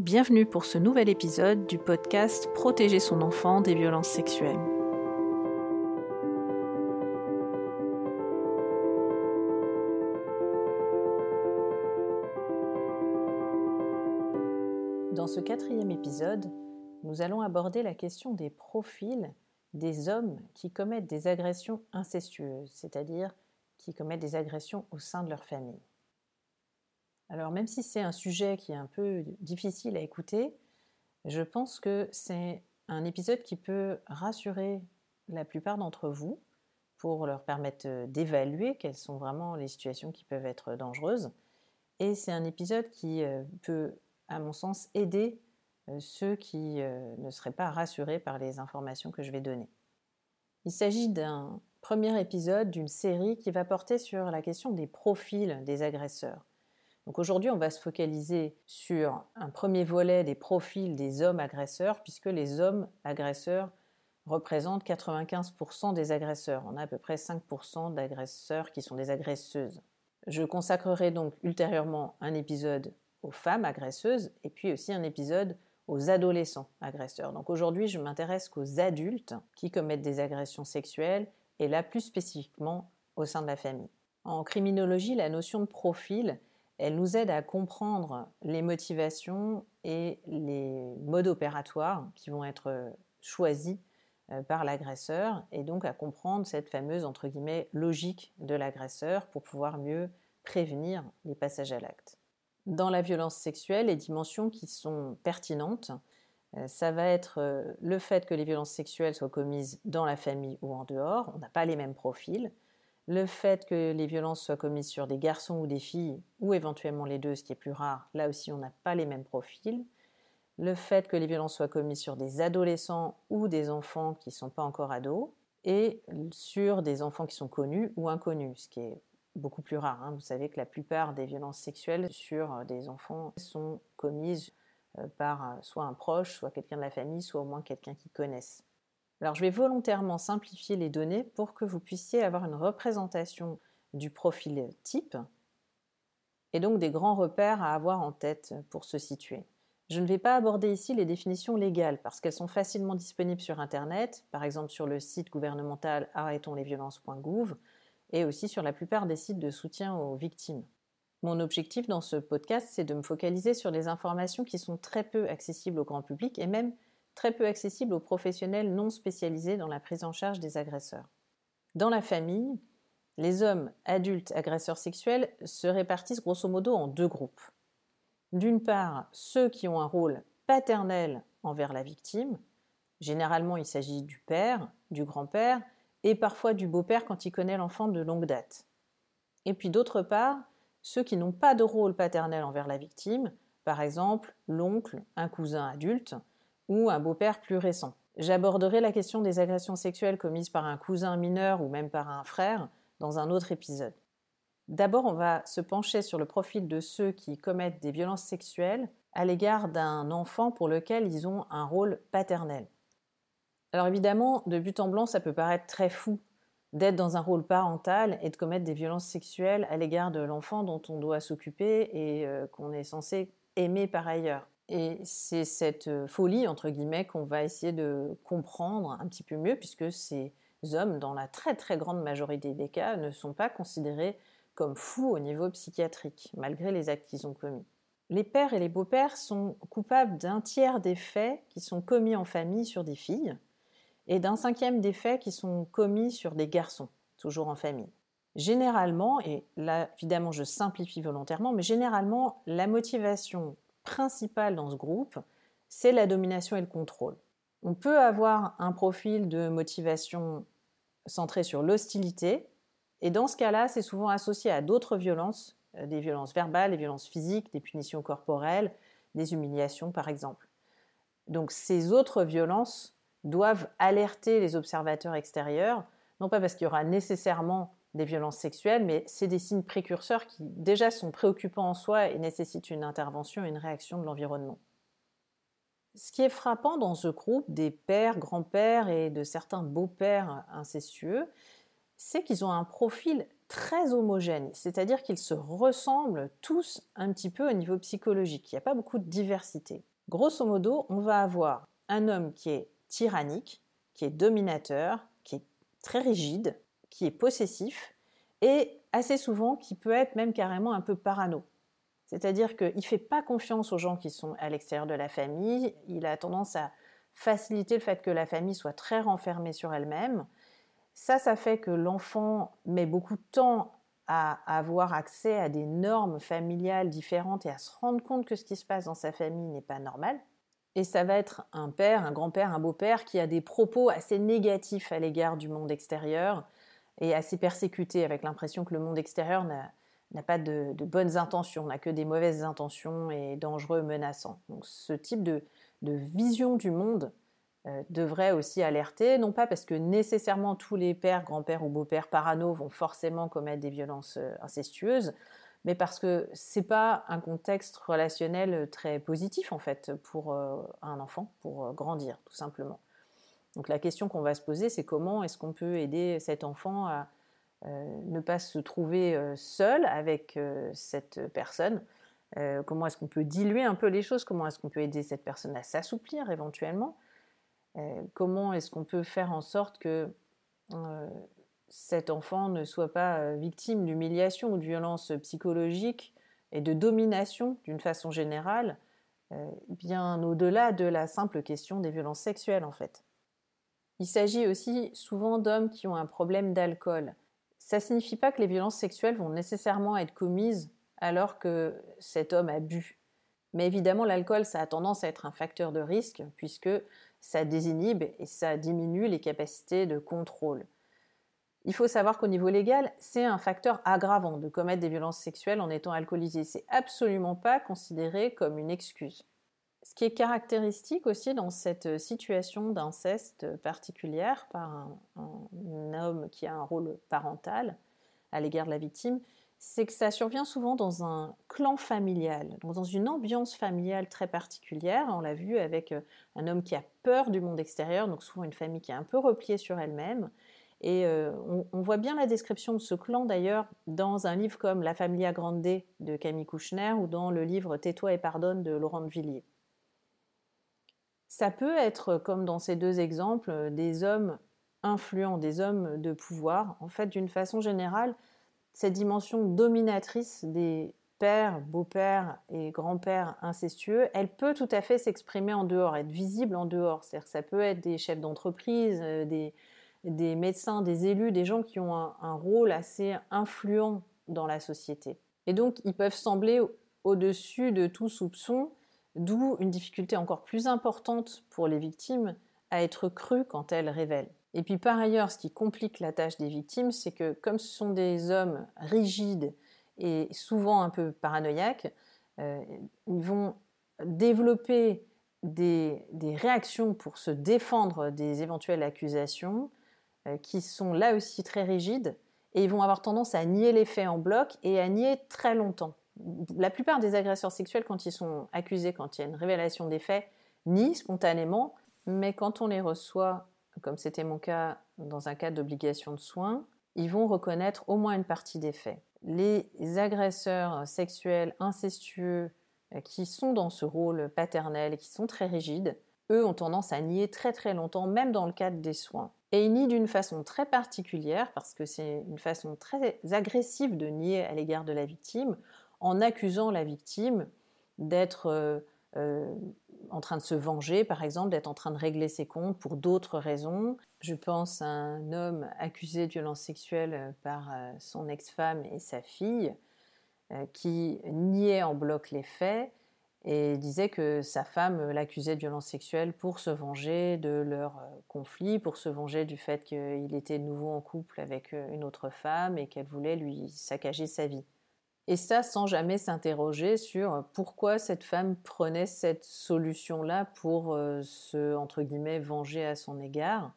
Bienvenue pour ce nouvel épisode du podcast Protéger son enfant des violences sexuelles. Dans ce quatrième épisode, nous allons aborder la question des profils des hommes qui commettent des agressions incestueuses, c'est-à-dire qui commettent des agressions au sein de leur famille. Alors même si c'est un sujet qui est un peu difficile à écouter, je pense que c'est un épisode qui peut rassurer la plupart d'entre vous pour leur permettre euh, d'évaluer quelles sont vraiment les situations qui peuvent être dangereuses. Et c'est un épisode qui euh, peut, à mon sens, aider euh, ceux qui ne seraient pas rassurés par les informations que je vais donner. Il s'agit d'un premier épisode d'une série qui va porter sur la question des profils des agresseurs. Donc aujourd'hui, on va se focaliser sur un premier volet des profils des hommes agresseurs, puisque les hommes agresseurs représentent 95% des agresseurs. On a à peu près 5% d'agresseurs qui sont des agresseuses. Je consacrerai donc ultérieurement un épisode aux femmes agresseuses et puis aussi un épisode aux adolescents agresseurs. Donc aujourd'hui, je m'intéresse qu'aux adultes qui commettent des agressions sexuelles et là plus spécifiquement au sein de la famille. En criminologie, la notion de profil elle nous aide à comprendre les motivations et les modes opératoires qui vont être choisis euh, par l'agresseur et donc à comprendre cette fameuse entre guillemets logique de l'agresseur pour pouvoir mieux prévenir les passages à l'acte. Dans la violence sexuelle, les dimensions qui sont pertinentes, euh, ça va être euh, le fait que les violences sexuelles soient commises dans la famille ou en dehors, on n'a pas les mêmes profils, le fait que les violences soient commises sur des garçons ou des filles, ou éventuellement les deux, ce qui est plus rare, là aussi on n'a pas les mêmes profils, le fait que les violences soient commises sur des adolescents ou des enfants qui ne sont pas encore ados, et sur des enfants qui sont connus ou inconnus, ce qui est beaucoup plus rare. Hein. Vous savez que la plupart des violences sexuelles sur des enfants sont commises euh, par euh, soit un proche, soit quelqu'un de la famille, soit au moins quelqu'un qui connaissent. Alors je vais volontairement simplifier les données pour que vous puissiez avoir une représentation du profil type et donc des grands repères à avoir en tête pour se situer. Je ne vais pas aborder ici les définitions légales parce qu'elles sont facilement disponibles sur Internet, par exemple sur le site gouvernemental arrêtonslesviolences.gouv et aussi sur la plupart des sites de soutien aux victimes. Mon objectif dans ce podcast, c'est de me focaliser sur des informations qui sont très peu accessibles au grand public et même très peu accessible aux professionnels non spécialisés dans la prise en charge des agresseurs. Dans la famille, les hommes adultes agresseurs sexuels se répartissent grosso modo en deux groupes. D'une part, ceux qui ont un rôle paternel envers la victime. Généralement, il s'agit du père, du grand-père et parfois du beau-père quand il connaît l'enfant de longue date. Et puis d'autre part, ceux qui n'ont pas de rôle paternel envers la victime, par exemple l'oncle, un cousin adulte, ou un beau-père plus récent. J'aborderai la question des agressions sexuelles commises par un cousin mineur ou même par un frère dans un autre épisode. D'abord, on va se pencher sur le profil de ceux qui commettent des violences sexuelles à l'égard d'un enfant pour lequel ils ont un rôle paternel. Alors évidemment, de but en blanc, ça peut paraître très fou d'être dans un rôle parental et de commettre des violences sexuelles à l'égard de l'enfant dont on doit s'occuper et euh, qu'on est censé aimer par ailleurs. Et c'est cette euh, folie, entre guillemets, qu'on va essayer de comprendre un petit peu mieux, puisque ces hommes, dans la très très grande majorité des cas, ne sont pas considérés comme fous au niveau psychiatrique, malgré les actes qu'ils ont commis. Les pères et les beaux-pères sont coupables d'un tiers des faits qui sont commis en famille sur des filles, et d'un cinquième des faits qui sont commis sur des garçons, toujours en famille. Généralement, et là évidemment je simplifie volontairement, mais généralement la motivation principal dans ce groupe, c'est la domination et le contrôle. On peut avoir un profil de motivation centré sur l'hostilité, et dans ce cas-là, c'est souvent associé à d'autres violences, euh, des violences verbales, des violences physiques, des punitions corporelles, des humiliations par exemple. Donc ces autres violences doivent alerter les observateurs extérieurs, non pas parce qu'il y aura nécessairement des violences sexuelles, mais c'est des signes précurseurs qui déjà sont préoccupants en soi et nécessitent une intervention et une réaction de l'environnement. Ce qui est frappant dans ce groupe des pères, grands-pères et de certains beaux-pères incestueux, c'est qu'ils ont un profil très homogènes, c'est-à-dire qu'ils se ressemblent tous un petit peu au niveau psychologique. Il n'y a pas beaucoup de diversité. Grosso modo, on va avoir un homme qui est tyrannique, qui est dominateur, qui est très rigide, qui est possessif et assez souvent qui peut être même carrément un peu parano. C'est-à-dire qu'il ne fait pas confiance aux gens qui sont à l'extérieur de la famille, il a tendance à faciliter le fait que la famille soit très renfermée sur elle-même. Ça, ça fait que l'enfant met beaucoup de temps à avoir accès à des normes familiales différentes et à se rendre compte que ce qui se passe dans sa famille n'est pas normal. Et ça va être un père, un grand-père, un beau-père qui a des propos assez négatifs à l'égard du monde extérieur et assez persécuté avec l'impression que le monde extérieur n'a pas de, bonnes intentions, n'a que des mauvaises intentions et dangereux, menaçants. Donc ce type de, vision du monde euh, devrait aussi alerter, non pas parce que nécessairement tous les pères, grands-pères ou beaux-pères parano vont forcément commettre des violences euh, incestueuses, mais parce que c'est pas un contexte relationnel très positif en fait pour euh, un enfant, pour grandir tout simplement. Donc la question qu'on va se poser, c'est comment est-ce qu'on peut aider cet enfant à ne pas se trouver seul avec cette personne? Comment est-ce qu'on peut diluer un peu les choses? Comment est-ce qu'on peut aider cette personne à s'assouplir éventuellement? Euh, comment est-ce qu'on peut faire en sorte que euh, cet enfant ne soit pas euh, victime d'humiliation ou de violence psychologique et de domination d'une façon générale, bien au-delà de la simple question des violences sexuelles en fait? Il s'agit aussi souvent d'hommes qui ont un problème d'alcool. Ça ne signifie pas que les violences sexuelles vont nécessairement être commises alors que cet homme a bu. Mais évidemment, l'alcool, ça a tendance à être un facteur de risque puisque ça désinhibe et ça diminue les capacités de contrôle. Il faut savoir qu'au niveau légal, c'est un facteur aggravant de commettre des violences sexuelles en étant alcoolisé. C'est absolument pas considéré comme une excuse. Ce qui est caractéristique aussi dans cette situation d'inceste particulière par un, homme qui a un rôle parental à l'égard de la victime, c'est que ça survient souvent dans un clan familial, dans une ambiance familiale très particulière. On l'a vu avec euh, un homme qui a peur du monde extérieur, donc souvent une famille qui est un peu repliée sur elle-même. Et euh, on, voit bien la description de ce clan d'ailleurs dans un livre comme La Familia Grande de Camille Kouchner ou dans le livre Tais-toi et pardonne de Laurent de Villiers. Ça peut être, comme dans ces deux exemples, des hommes influents, des hommes de pouvoir. En fait, d'une façon générale, cette dimension dominatrice des pères, beaux-pères et grands-pères incestueux, elle peut tout à fait s'exprimer en dehors, être visible en dehors. C'est-à-dire que ça peut être des chefs d'entreprise, euh, des, médecins, des élus, des gens qui ont un, rôle assez influent dans la société. Et donc, ils peuvent sembler au-dessus de tout soupçon, d'où une difficulté encore plus importante pour les victimes à être crues quand elles révèlent. Et puis par ailleurs, ce qui complique la tâche des victimes, c'est que comme ce sont des hommes rigides et souvent un peu paranoïaques, euh, ils vont développer des, réactions pour se défendre des éventuelles accusations euh, qui sont là aussi très rigides et ils vont avoir tendance à nier les faits en bloc et à nier très longtemps. La plupart des agresseurs sexuels, quand ils sont accusés, quand il y a une révélation des faits, nient spontanément, mais quand on les reçoit comme c'était mon cas dans un cas d'obligation de soins, ils vont reconnaître au moins une partie des faits. Les agresseurs sexuels incestueux euh, qui sont dans ce rôle paternel et qui sont très rigides, eux ont tendance à nier très très longtemps, même dans le cadre des soins. Et ils nient d'une façon très particulière, parce que c'est une façon très agressive de nier à l'égard de la victime, en accusant la victime d'être euh, euh, en train de se venger, par exemple, d'être en train de régler ses comptes pour d'autres raisons. Je pense à un homme accusé de violence sexuelle euh, par son ex-femme et sa fille, qui niait en bloc les faits et disait que sa femme l'accusait de violence sexuelle pour se venger de leur conflit, pour se venger du fait qu'il était de nouveau en couple avec une autre femme et qu'elle voulait lui saccager sa vie. Et ça sans jamais s'interroger sur pourquoi cette femme prenait cette solution-là pour euh, se, entre guillemets, venger à son égard.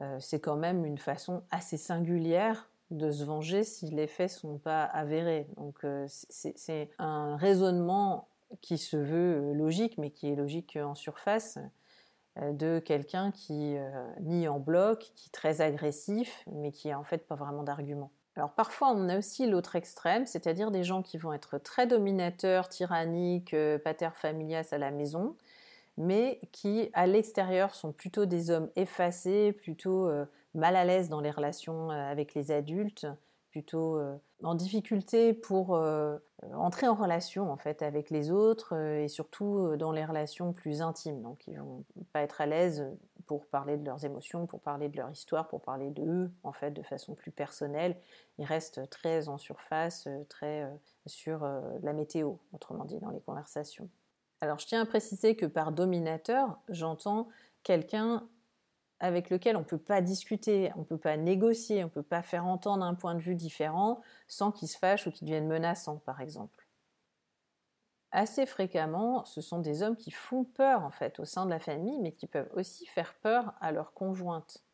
Euh, c'est quand même une façon assez singulière de se venger si les faits sont pas avérés. Donc euh, c'est un raisonnement qui se veut logique, mais qui est logique en surface, de quelqu'un qui nie en bloc, qui est très agressif, mais qui a en fait pas vraiment d'argument. Alors parfois on a aussi l'autre extrême, c'est-à-dire des gens qui vont être très dominateurs, tyranniques, euh, pater familias à la maison, mais qui à l'extérieur sont plutôt des hommes effacés, plutôt euh, mal à l'aise dans les relations euh, avec les adultes, plutôt en difficulté pour entrer en relation en fait avec les autres et surtout dans les relations plus intimes. Donc ils vont pas être à l'aise pour parler de leurs émotions, pour parler de leur histoire, pour parler d'eux en fait de façon plus personnelle. Ils restent très en surface, très sur la météo, autrement dit dans les conversations. Alors je tiens à préciser que par dominateur, j'entends quelqu'un avec lequel on ne peut pas discuter, on ne peut pas négocier, on ne peut pas faire entendre un point de vue différent sans qu'il se fâche ou qu'il devienne menaçant, par exemple. Assez fréquemment, ce sont des hommes qui font peur en fait au sein de la famille, mais qui peuvent aussi faire peur à leur conjointe.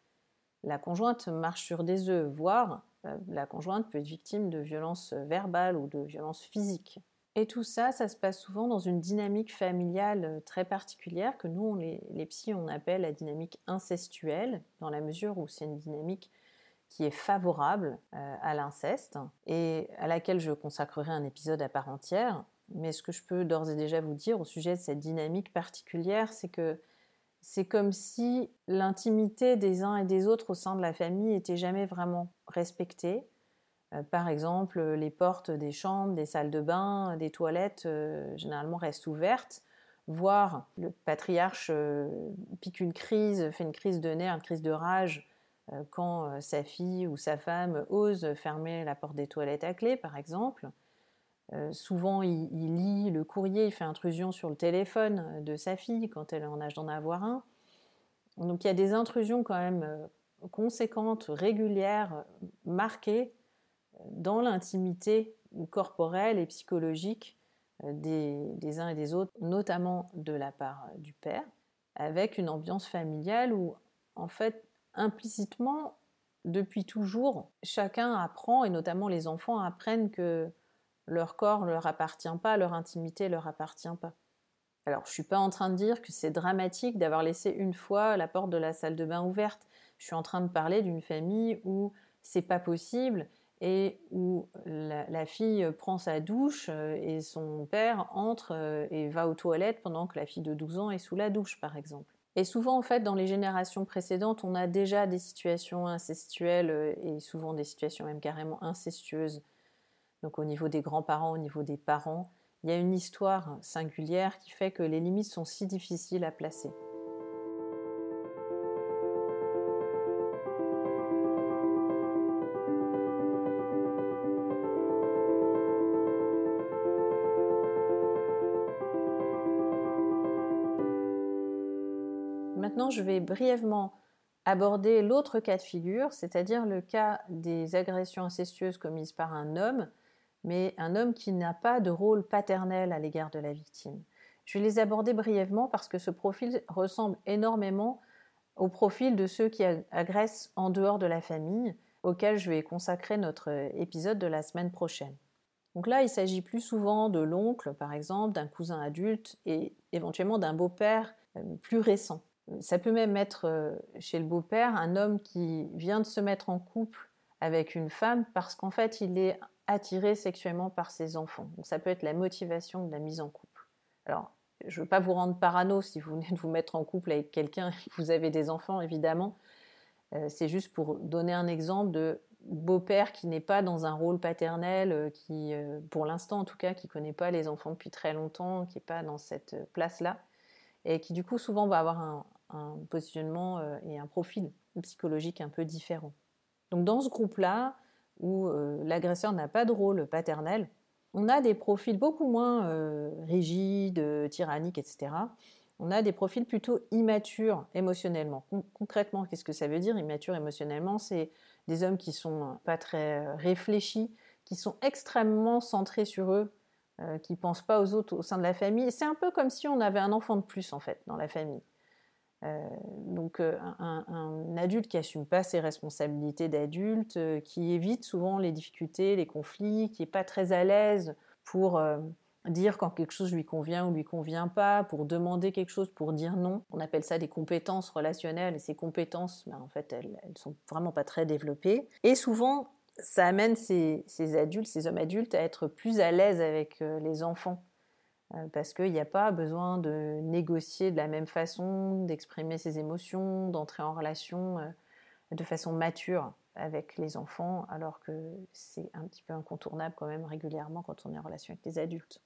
La conjointe marche sur des œufs, voire euh, la conjointe peut être victime de violences verbales ou de violences physiques. Et tout ça, ça se passe souvent dans une dynamique familiale euh, très particulière que nous, les, les psys, on appelle la dynamique incestuelle, dans la mesure où c'est une dynamique qui est favorable euh, à l'inceste et à laquelle je consacrerai un épisode à part entière. Mais ce que je peux d'ores et déjà vous dire au sujet de cette dynamique particulière, c'est que c'est comme si l'intimité des uns et des autres au sein de la famille était jamais vraiment respectée euh, par exemple, les portes des chambres, des salles de bain, des toilettes, euh, généralement restent ouvertes, voire le patriarche euh, pique une crise, fait une crise de nerfs, une crise de rage quand sa fille ou sa femme ose fermer la porte des toilettes à clé, par exemple. Souvent, il, lit le courrier, il fait intrusion sur le téléphone de sa fille quand elle est en âge d'en avoir un. Donc il y a des intrusions quand même conséquentes, régulières, marquées dans l'intimité corporelle et psychologique euh, des, uns et des autres, notamment de la part du père, avec une ambiance familiale où, en fait, implicitement, depuis toujours, chacun apprend, et notamment les enfants apprennent que leur corps ne leur appartient pas, leur intimité ne leur appartient pas. Alors, je ne suis pas en train de dire que c'est dramatique d'avoir laissé une fois la porte de la salle de bain ouverte. Je suis en train de parler d'une famille où c'est pas possible et où la, fille prend sa douche euh, et son père entre euh, et va aux toilettes pendant que la fille de 12 ans est sous la douche, par exemple. Et souvent, en fait, dans les générations précédentes, on a déjà des situations incestuelles euh, et souvent des situations même carrément incestueuses. Donc au niveau des grands-parents, au niveau des parents, il y a une histoire singulière qui fait que les limites sont si difficiles à placer. Maintenant, je vais brièvement aborder l'autre cas de figure, c'est-à-dire le cas des agressions incestueuses commises par un homme, mais un homme qui n'a pas de rôle paternel à l'égard de la victime. Je vais les aborder brièvement parce que ce profil ressemble énormément au profil de ceux qui agressent en dehors de la famille, auquel je vais consacrer notre épisode de la semaine prochaine. Donc là, il s'agit plus souvent de l'oncle, par exemple, d'un cousin adulte et éventuellement d'un beau-père euh, plus récent. Ça peut même être euh, chez le beau-père un homme qui vient de se mettre en couple avec une femme parce qu'en fait il est attiré sexuellement par ses enfants. Donc ça peut être la motivation de la mise en couple. Alors, je ne veux pas vous rendre parano si vous venez de vous mettre en couple avec quelqu'un et que vous avez des enfants, évidemment. Euh, c'est juste pour donner un exemple de beau-père qui n'est pas dans un rôle paternel, euh, qui, pour l'instant en tout cas, qui ne connaît pas les enfants depuis très longtemps, qui n'est pas dans cette place-là, et qui du coup souvent va avoir un, positionnement euh, et un profil psychologique un peu différent. Donc dans ce groupe-là, où euh, l'agresseur n'a pas de rôle paternel, on a des profils beaucoup moins euh, rigides, tyranniques, etc. On a des profils plutôt immatures émotionnellement. concrètement, qu'est-ce que ça veut dire immature émotionnellement? C'est des hommes qui sont pas très réfléchis, qui sont extrêmement centrés sur eux, qui pensent pas aux autres au sein de la famille. C'est un peu comme si on avait un enfant de plus en fait dans la famille. Euh, donc euh, un, adulte qui assume pas ses responsabilités d'adulte, euh, qui évite souvent les difficultés, les conflits, qui est pas très à l'aise pour dire quand quelque chose lui convient ou lui convient pas, pour demander quelque chose, pour dire non. On appelle ça des compétences relationnelles et ces compétences, ben, en fait, elles, elles sont vraiment pas très développées. Et souvent, ça amène ces, adultes, ces hommes adultes à être plus à l'aise avec les enfants. Euh, parce qu'il n'y a pas besoin de négocier de la même façon, d'exprimer ses émotions, d'entrer en relation euh, de façon mature avec les enfants, alors que c'est un petit peu incontournable quand même régulièrement quand on est en relation avec des adultes.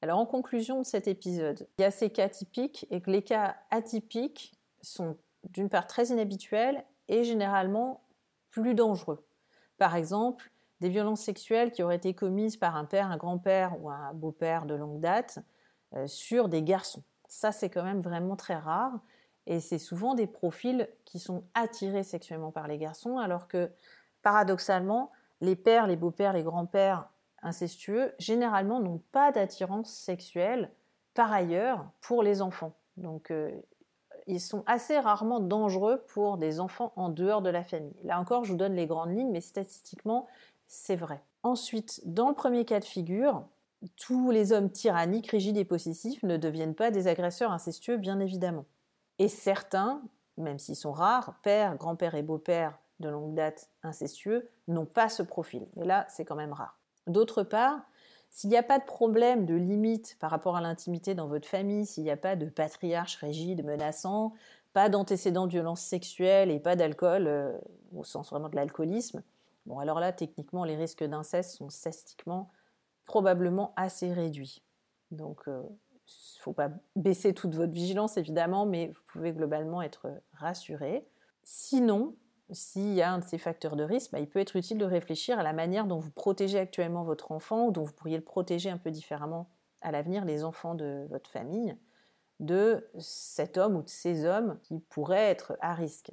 Alors en conclusion de cet épisode, il y a ces cas typiques et que les cas atypiques sont d'une part très inhabituels et généralement plus dangereux. Par exemple, des violences sexuelles qui auraient été commises par un père, un grand-père ou un beau-père de longue date euh, sur des garçons. Ça, c'est quand même vraiment très rare. Et c'est souvent des profils qui sont attirés sexuellement par les garçons, alors que paradoxalement, les pères, les beaux-pères, les grands-pères incestueux, généralement, n'ont pas d'attirance sexuelle par ailleurs pour les enfants. Donc, euh, ils sont assez rarement dangereux pour des enfants en dehors de la famille. Là encore, je vous donne les grandes lignes, mais statistiquement, c'est vrai. Ensuite, dans le premier cas de figure, tous les hommes tyranniques, rigides et possessifs ne deviennent pas des agresseurs incestueux, bien évidemment. Et certains, même s'ils sont rares, pères, grands-pères et beaux-pères de longue date incestueux, n'ont pas ce profil. Mais là, c'est quand même rare. D'autre part, s'il n'y a pas de problème de limite par rapport à l'intimité dans votre famille, s'il n'y a pas de patriarche rigide, menaçant, pas d'antécédents de violence sexuelle et pas d'alcool, euh, au sens vraiment de l'alcoolisme, bon alors là, techniquement, les risques d'inceste sont statistiquement probablement assez réduits. Donc, il euh, ne faut pas baisser toute votre vigilance, évidemment, mais vous pouvez globalement être rassuré. Sinon, s'il y a un de ces facteurs de risque, bah, il peut être utile de réfléchir à la manière dont vous protégez actuellement votre enfant ou dont vous pourriez le protéger un peu différemment à l'avenir, les enfants de votre famille, de cet homme ou de ces hommes qui pourraient être à risque.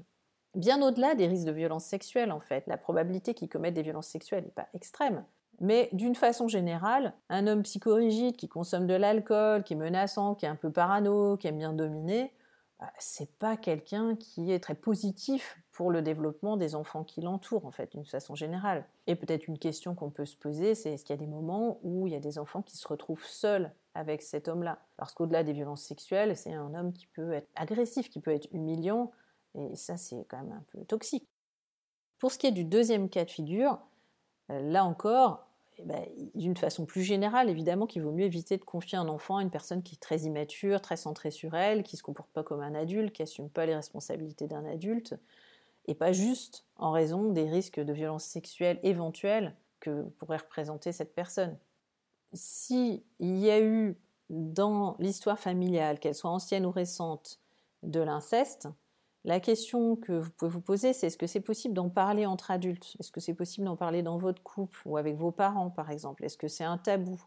Bien au-delà des risques de violence sexuelle, en fait, la probabilité qu'ils commettent des violences sexuelles n'est pas extrême. Mais d'une façon générale, un homme psychorigide qui consomme de l'alcool, qui est menaçant, qui est un peu parano, qui aime bien dominer, bah, c'est pas quelqu'un qui est très positif pour le développement des enfants qui l'entourent, en fait, d'une façon générale. Et peut-être une question qu'on peut se poser, c'est est-ce qu'il y a des moments où il y a des enfants qui se retrouvent seuls avec cet homme-là? Parce qu'au-delà des violences sexuelles, c'est un homme qui peut être agressif, qui peut être humiliant, et ça, c'est quand même un peu toxique. Pour ce qui est du deuxième cas de figure, euh, là encore, eh ben, d'une façon plus générale, évidemment qu'il vaut mieux éviter de confier un enfant à une personne qui est très immature, très centrée sur elle, qui ne se comporte pas comme un adulte, qui n'assume pas les responsabilités d'un adulte, et pas juste en raison des risques de violence sexuelle éventuels que pourrait représenter cette personne. S'il y a eu dans l'histoire familiale, qu'elle soit ancienne ou récente, de l'inceste, la question que vous pouvez vous poser, c'est est-ce que c'est possible d'en parler entre adultes? Est-ce que c'est possible d'en parler dans votre couple ou avec vos parents, par exemple? Est-ce que c'est un tabou?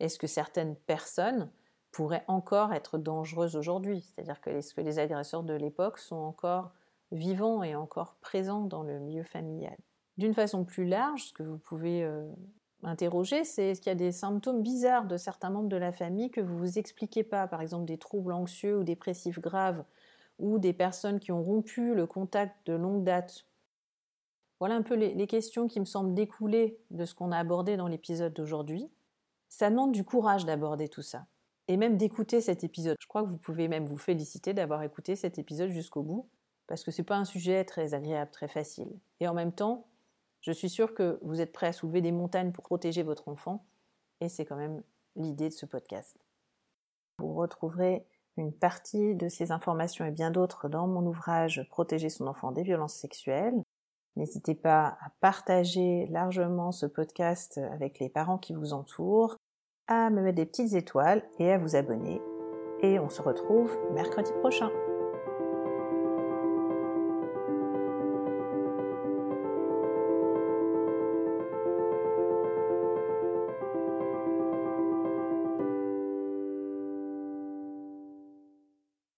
Est-ce que certaines personnes pourraient encore être dangereuses aujourd'hui? C'est-à-dire que est-ce que les agresseurs de l'époque sont encore vivants et encore présents dans le milieu familial? D'une façon plus large, ce que vous pouvez euh, interroger, c'est est-ce qu'il y a des symptômes bizarres de certains membres de la famille que vous ne vous expliquez pas, par exemple des troubles anxieux ou dépressifs graves ou des personnes qui ont rompu le contact de longue date. Voilà un peu les, questions qui me semblent découler de ce qu'on a abordé dans l'épisode d'aujourd'hui. Ça demande du courage d'aborder tout ça et même d'écouter cet épisode. Je crois que vous pouvez même vous féliciter d'avoir écouté cet épisode jusqu'au bout parce que ce n'est pas un sujet très agréable, très facile. Et en même temps, je suis sûre que vous êtes prêt à soulever des montagnes pour protéger votre enfant et c'est quand même l'idée de ce podcast. Vous retrouverez une partie de ces informations et bien d'autres dans mon ouvrage Protéger son enfant des violences sexuelles. N'hésitez pas à partager largement ce podcast avec les parents qui vous entourent, à me mettre des petites étoiles et à vous abonner. Et on se retrouve mercredi prochain.